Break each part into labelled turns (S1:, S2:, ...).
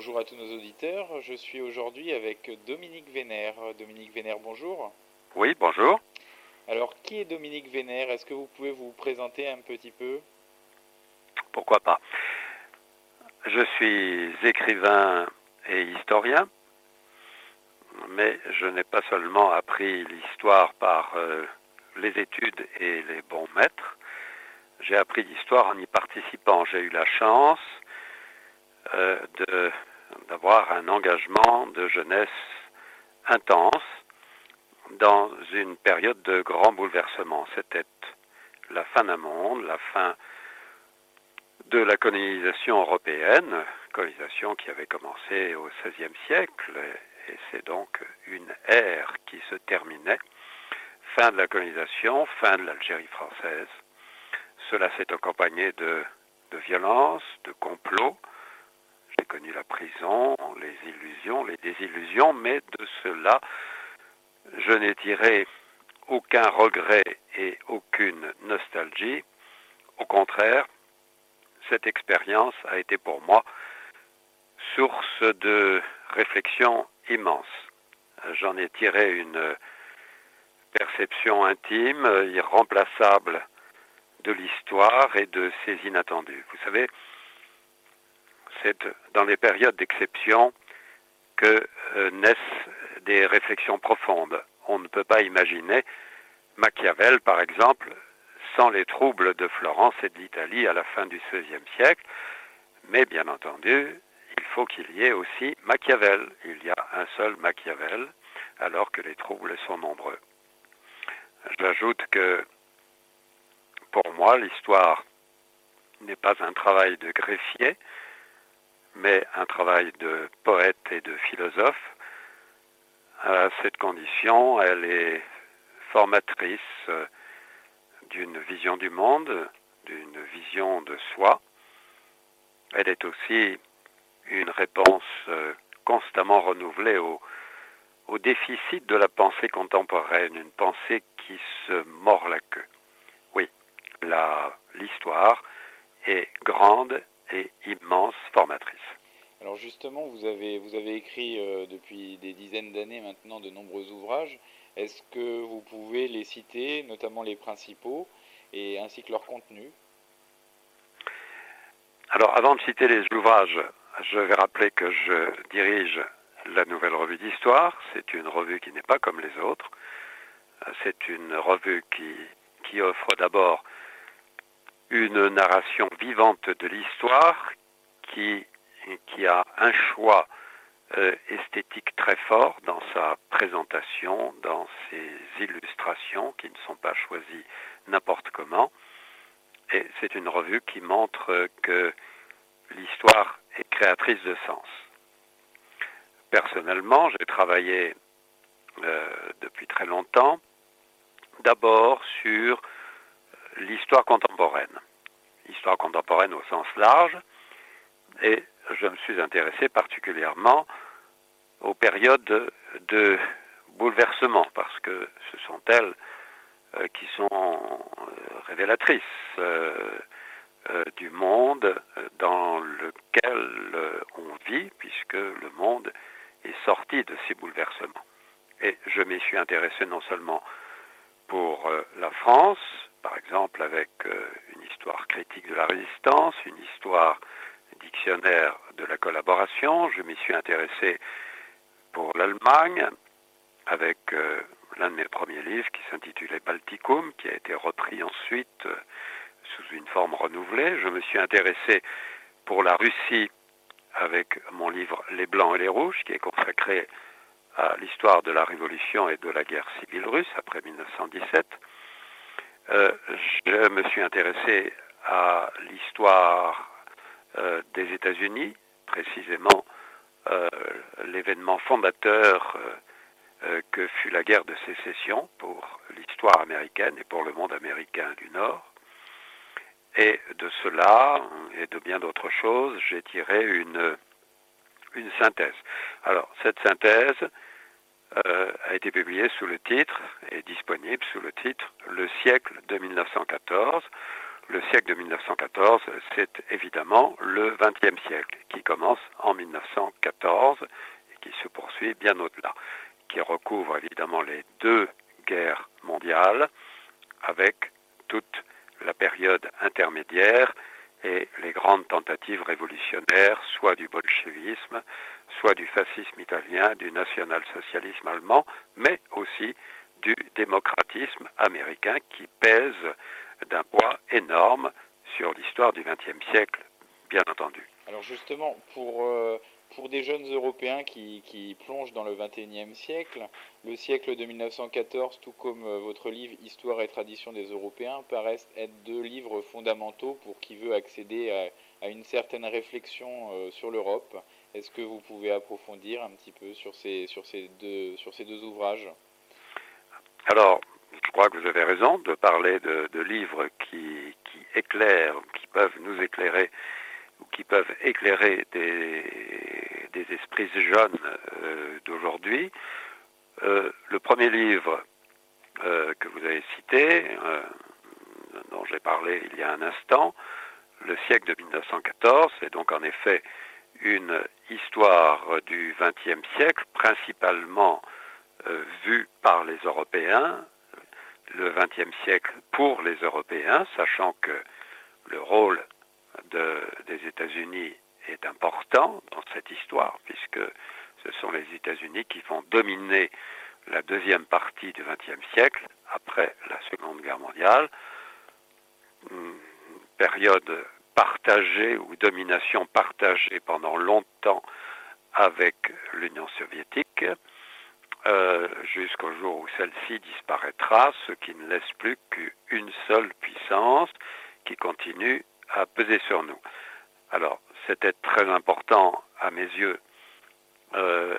S1: bonjour à tous nos auditeurs. Je suis aujourd'hui avec Dominique Vénère. Dominique Vénère, bonjour.
S2: Oui, bonjour.
S1: Alors, qui est Dominique Vénère? Est-ce que vous pouvez vous présenter un petit peu?
S2: Pourquoi pas. Je suis écrivain et historien, mais je n'ai pas seulement appris l'histoire par euh, les études et les bons maîtres, j'ai appris l'histoire en y participant. J'ai eu la chance euh, d'avoir un engagement de jeunesse intense dans une période de grand bouleversement. C'était la fin d'un monde, la fin de la colonisation européenne, colonisation qui avait commencé au XVIe siècle, et c'est donc une ère qui se terminait. Fin de la colonisation, fin de l'Algérie française. Cela s'est accompagné de, de violence, de complots, j'ai connu la prison, les illusions, les désillusions, mais de cela, je n'ai tiré aucun regret et aucune nostalgie. Au contraire, cette expérience a été pour moi source de réflexion immense. J'en ai tiré une perception intime, irremplaçable de l'histoire et de ses inattendus. Vous savez, c'est dans les périodes d'exception que euh, naissent des réflexions profondes. On ne peut pas imaginer Machiavel, par exemple, sans les troubles de Florence et de l'Italie à la fin du XVIe siècle. Mais bien entendu, il faut qu'il y ait aussi Machiavel. Il y a un seul Machiavel, alors que les troubles sont nombreux. J'ajoute que pour moi, l'histoire n'est pas un travail de greffier, mais un travail de poète et de philosophe. À cette condition, elle est formatrice euh, d'une vision du monde, d'une vision de soi. Elle est aussi une réponse euh, constamment renouvelée au, au déficit de la pensée contemporaine, une pensée qui se mord la queue. Oui, l'histoire est grande et immense formatrice.
S1: Alors justement, vous avez, vous avez écrit euh, depuis des dizaines d'années maintenant de nombreux ouvrages. Est-ce que vous pouvez les citer, notamment les principaux, et ainsi que leur contenu
S2: Alors avant de citer les ouvrages, je vais rappeler que je dirige la Nouvelle Revue d'Histoire. C'est une revue qui n'est pas comme les autres. C'est une revue qui, qui offre d'abord une narration vivante de l'histoire qui, qui a un choix euh, esthétique très fort dans sa présentation, dans ses illustrations qui ne sont pas choisies n'importe comment. Et c'est une revue qui montre que l'histoire est créatrice de sens. Personnellement, j'ai travaillé euh, depuis très longtemps d'abord sur l'histoire contemporaine. L'histoire contemporaine au sens large. Et je me suis intéressé particulièrement aux périodes de bouleversement, parce que ce sont elles euh, qui sont euh, révélatrices euh, du monde dans lequel on vit, puisque le monde est sorti de ces bouleversements. Et je m'y suis intéressé non seulement pour la France, par exemple avec euh, une histoire critique de la résistance, une histoire dictionnaire de la collaboration. Je m'y suis intéressé pour l'Allemagne avec euh, l'un de mes premiers livres qui s'intitulait Balticum, qui a été repris ensuite euh, sous une forme renouvelée. Je me suis intéressé pour la Russie avec mon livre Les Blancs et les Rouges, qui est consacré à l'histoire de la Révolution et de la guerre civile russe après 1917. Euh, je me suis intéressé à l'histoire euh, des États-Unis, précisément euh, l'événement fondateur que fut la guerre de sécession pour l'histoire américaine et pour le monde américain du Nord. Et de cela et de bien d'autres choses, j'ai tiré une, une synthèse. Alors, cette synthèse, euh, a été publié sous le titre, est disponible sous le titre Le siècle de 1914, le siècle de 1914, c'est évidemment le XXe siècle, qui commence en 1914 et qui se poursuit bien au-delà, qui recouvre évidemment les deux guerres mondiales, avec toute la période intermédiaire et les grandes tentatives révolutionnaires, soit du bolchevisme, soit du fascisme italien, du national-socialisme allemand, mais aussi du démocratisme américain qui pèse d'un poids énorme sur l'histoire du XXe siècle, bien entendu.
S1: Alors justement, pour, euh, pour des jeunes Européens qui, plongent dans le XXIe siècle, le siècle de 1914, tout comme euh, votre livre Histoire et tradition des Européens, paraissent être deux livres fondamentaux pour qui veut accéder à, à une certaine réflexion euh, sur l'Europe. Est-ce que vous pouvez approfondir un petit peu sur ces, sur ces, deux, sur ces deux ouvrages?
S2: Alors, je crois que vous avez raison de parler de, livres qui, éclairent, qui peuvent nous éclairer, ou qui peuvent éclairer des, des esprits jeunes euh, d'aujourd'hui. Euh, le premier livre euh, que vous avez cité, dont j'ai parlé il y a un instant, Le siècle de 1914, c'est donc en effet une histoire du XXe siècle, principalement euh, vue par les Européens, le XXe siècle pour les Européens, sachant que le rôle de, des États-Unis est important dans cette histoire, puisque ce sont les États-Unis qui vont dominer la deuxième partie du XXe siècle, après la Seconde Guerre mondiale, période partagée ou domination partagée pendant longtemps avec l'Union soviétique, euh, jusqu'au jour où celle-ci disparaîtra, ce qui ne laisse plus qu'une seule puissance qui continue à peser sur nous. Alors, c'était très important à mes yeux euh,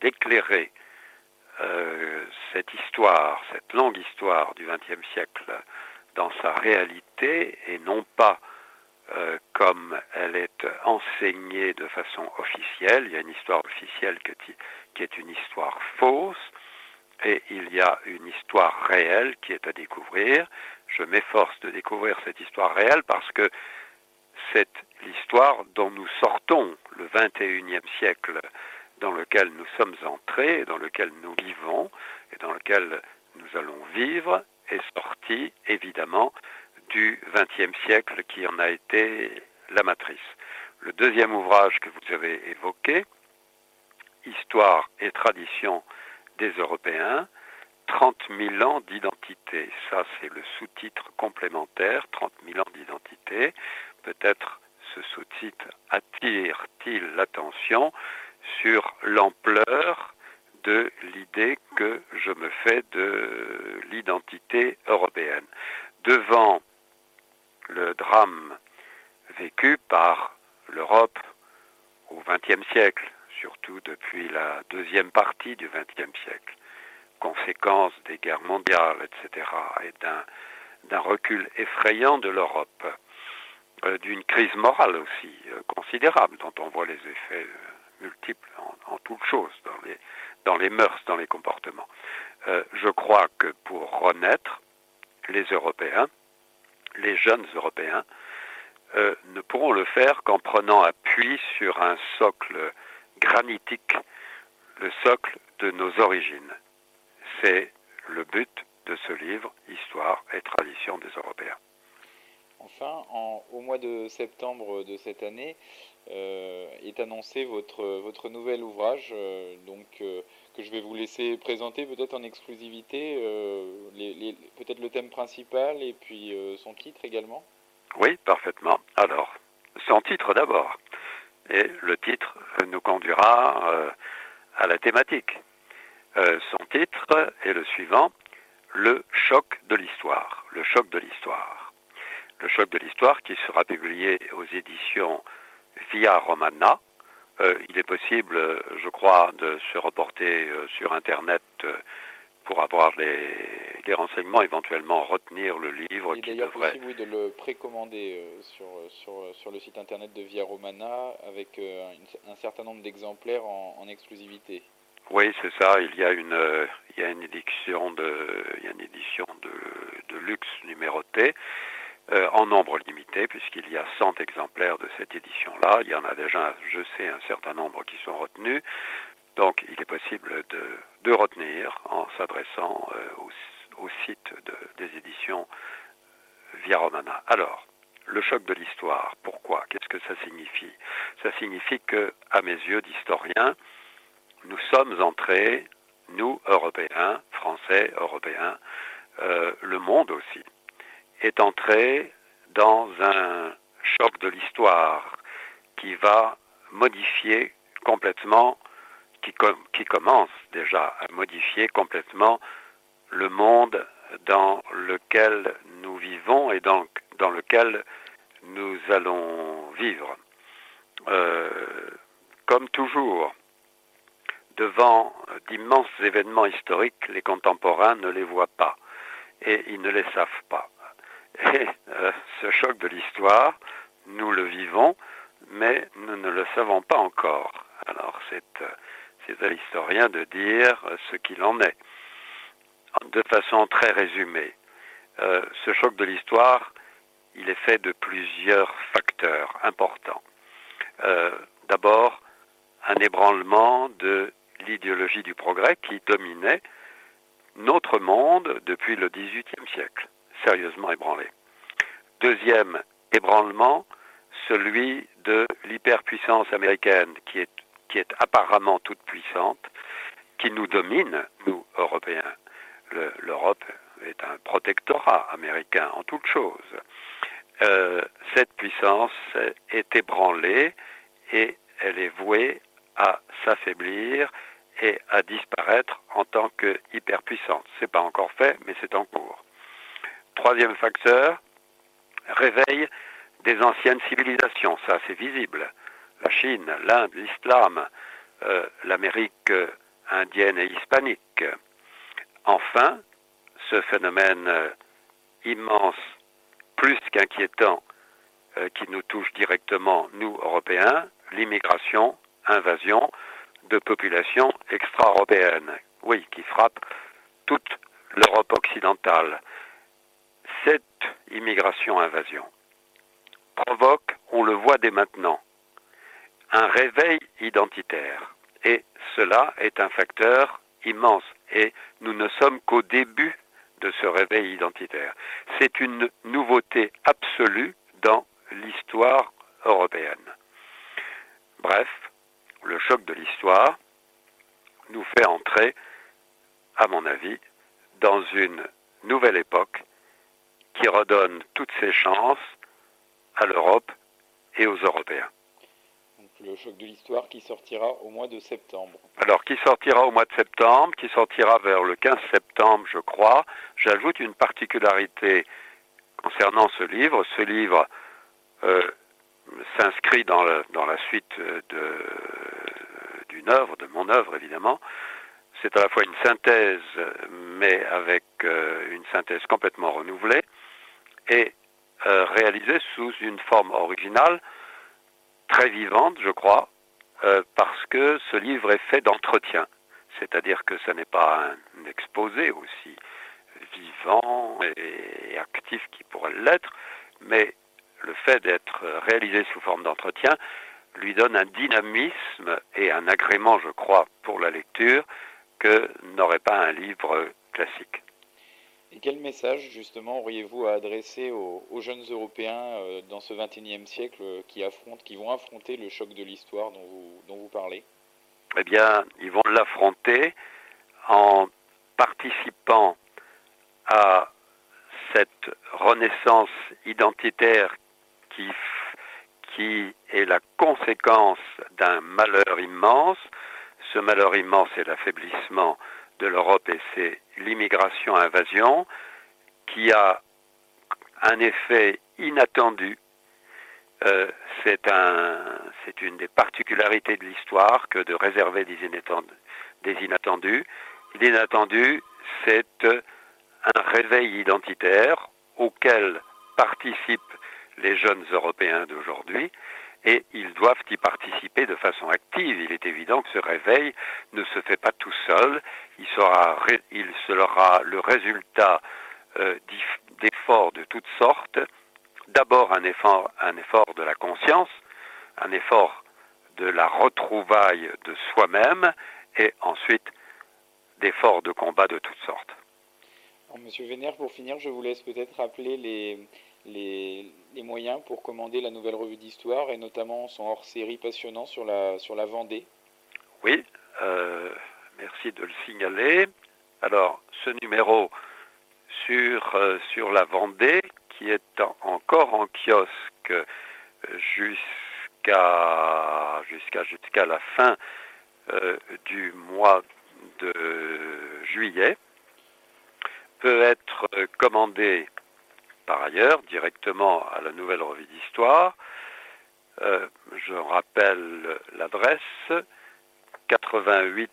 S2: d'éclairer euh, cette histoire, cette longue histoire du XXe siècle dans sa réalité et non pas euh, comme elle est enseignée de façon officielle. Il y a une histoire officielle qui, est une histoire fausse et il y a une histoire réelle qui est à découvrir. Je m'efforce de découvrir cette histoire réelle parce que c'est l'histoire dont nous sortons le 21e siècle dans lequel nous sommes entrés, dans lequel nous vivons et dans lequel nous allons vivre est sorti évidemment du XXe siècle qui en a été la matrice. Le deuxième ouvrage que vous avez évoqué, Histoire et tradition des Européens, 30 000 ans d'identité. Ça, c'est le sous-titre complémentaire, 30 000 ans d'identité. Peut-être ce sous-titre attire-t-il l'attention sur l'ampleur de l'idée que je me fais de l'identité européenne. Devant le drame vécu par l'Europe au XXe siècle, surtout depuis la deuxième partie du XXe siècle, conséquence des guerres mondiales, etc., et d'un recul effrayant de l'Europe, euh, d'une crise morale aussi euh, considérable, dont on voit les effets euh, multiples en, en toutes choses, dans les, dans les mœurs, dans les comportements. Euh, je crois que pour renaître, les Européens, les jeunes Européens, euh, ne pourront le faire qu'en prenant appui sur un socle granitique, le socle de nos origines. C'est le but de ce livre, Histoire et tradition des Européens.
S1: Enfin, en, au mois de septembre de cette année, est annoncé votre, votre nouvel ouvrage, euh, donc, euh, que je vais vous laisser présenter peut-être en exclusivité, les, peut-être le thème principal et puis son titre également
S2: Oui, parfaitement. Alors, son titre d'abord. Et le titre nous conduira à la thématique. son titre est le suivant, Le choc de l'histoire. Le choc de l'histoire. Le choc de l'histoire qui sera publié aux éditions via Romana. Euh, il est possible, je crois, de se reporter euh, sur Internet euh, pour avoir les, les, renseignements, éventuellement retenir le livre.
S1: Il est d'ailleurs devrait... possible oui, de le précommander sur, sur, sur, le site Internet de Via Romana avec un, un certain nombre d'exemplaires en, en, exclusivité.
S2: Oui, c'est ça. Il y a une, il y a une édition de, il y a une édition de, de luxe numérotée euh, en nombre limité, puisqu'il y a 100 exemplaires de cette édition-là. Il y en a déjà, je sais, un certain nombre qui sont retenus. Donc il est possible de, retenir en s'adressant euh, au, site des éditions Via Romana. Alors, le choc de l'histoire, pourquoi? Qu'est-ce que ça signifie? Ça signifie que, à mes yeux d'historien, nous sommes entrés, nous, Européens, Français, Européens, euh, le monde aussi, est entré dans un choc de l'histoire qui va modifier complètement, qui, commence déjà à modifier complètement le monde dans lequel nous vivons et dans, dans lequel nous allons vivre. Euh, comme toujours, devant d'immenses événements historiques, les contemporains ne les voient pas et ils ne les savent pas. Et euh, ce choc de l'histoire, nous le vivons, mais nous ne le savons pas encore. Alors c'est, euh, à l'historien de dire ce qu'il en est. De façon très résumée, euh, ce choc de l'histoire, il est fait de plusieurs facteurs importants. d'abord, un ébranlement de l'idéologie du progrès qui dominait notre monde depuis le XVIIIe siècle, sérieusement ébranlé. Deuxième ébranlement, celui de l'hyperpuissance américaine qui est, qui est apparemment toute puissante, qui nous domine, nous, Européens. L'Europe est un protectorat américain en toute chose. Euh, cette puissance est ébranlée et elle est vouée à s'affaiblir et à disparaître en tant que hyperpuissance. Ce n'est pas encore fait, mais c'est en cours. Troisième facteur, réveil des anciennes civilisations. Ça, c'est visible. La Chine, l'Inde, l'islam, euh, l'Amérique indienne et hispanique. Enfin, ce phénomène euh, immense, plus qu'inquiétant, euh, qui nous touche directement, nous, Européens, l'immigration, invasion, de populations extra-européennes, oui, qui frappe toute l'Europe occidentale. Immigration-invasion provoque, on le voit dès maintenant, un réveil identitaire. Et cela est un facteur immense. Et nous ne sommes qu'au début de ce réveil identitaire. C'est une nouveauté absolue dans l'histoire européenne. Bref, le choc de l'histoire nous fait entrer, à mon avis, dans une nouvelle époque qui redonne toutes ses chances à l'Europe et aux Européens.
S1: Donc le choc de l'histoire qui sortira au mois de septembre.
S2: Alors qui sortira au mois de septembre, qui sortira vers le 15 septembre, je crois. J'ajoute une particularité concernant ce livre. Ce livre euh, s'inscrit dans, dans, la suite d'une œuvre, de mon œuvre évidemment. C'est à la fois une synthèse, mais avec euh, une synthèse complètement renouvelée, et euh, réalisée sous une forme originale, très vivante, je crois, euh, parce que ce livre est fait d'entretien. C'est-à-dire que ce n'est pas un exposé aussi vivant et actif qui pourrait l'être, mais le fait d'être réalisé sous forme d'entretien lui donne un dynamisme et un agrément, je crois, pour la lecture que n'aurait pas un livre classique.
S1: Et quel message, justement, auriez-vous à adresser aux, jeunes Européens euh, dans ce XXIe siècle qui, affrontent, qui vont affronter le choc de l'histoire dont vous, parlez?
S2: Eh bien, ils vont l'affronter en participant à cette renaissance identitaire qui, qui est la conséquence d'un malheur immense. Ce malheur immense est l'affaiblissement de l'Europe et c'est l'immigration-invasion qui a un effet inattendu. Euh, c'est un, une des particularités de l'histoire que de réserver des inattendus. L'inattendu, c'est un réveil identitaire auquel participent les jeunes Européens d'aujourd'hui, et ils doivent y participer de façon active. Il est évident que ce réveil ne se fait pas tout seul, il sera, il sera le résultat euh, d'efforts de toutes sortes d'abord un effort, un effort de la conscience, un effort de la retrouvaille de soi-même et ensuite d'efforts de combat de toutes sortes.
S1: Monsieur Vénère, pour finir, je vous laisse peut-être rappeler les, les, moyens pour commander la nouvelle revue d'histoire et notamment son hors-série passionnant sur la, sur la Vendée.
S2: Oui, euh, merci de le signaler. Alors, ce numéro sur, euh, la Vendée, qui est encore en kiosque jusqu'à jusqu'à la fin euh, du mois de juillet, peut être commandé par ailleurs directement à la nouvelle revue d'histoire. Euh, je rappelle l'adresse 88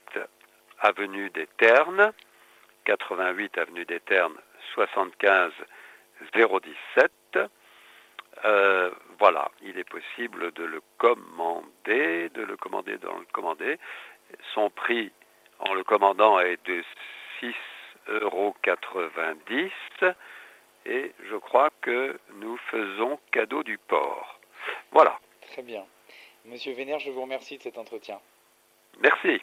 S2: avenue des Ternes, 88 avenue des Ternes 75 017. Euh, voilà, il est possible de le commander, de le commander dans le commander. Son prix en le commandant est de 6,90 euros et je crois que nous faisons cadeau du port. Voilà.
S1: Très bien. Monsieur Vénère, je vous remercie de cet entretien.
S2: Merci.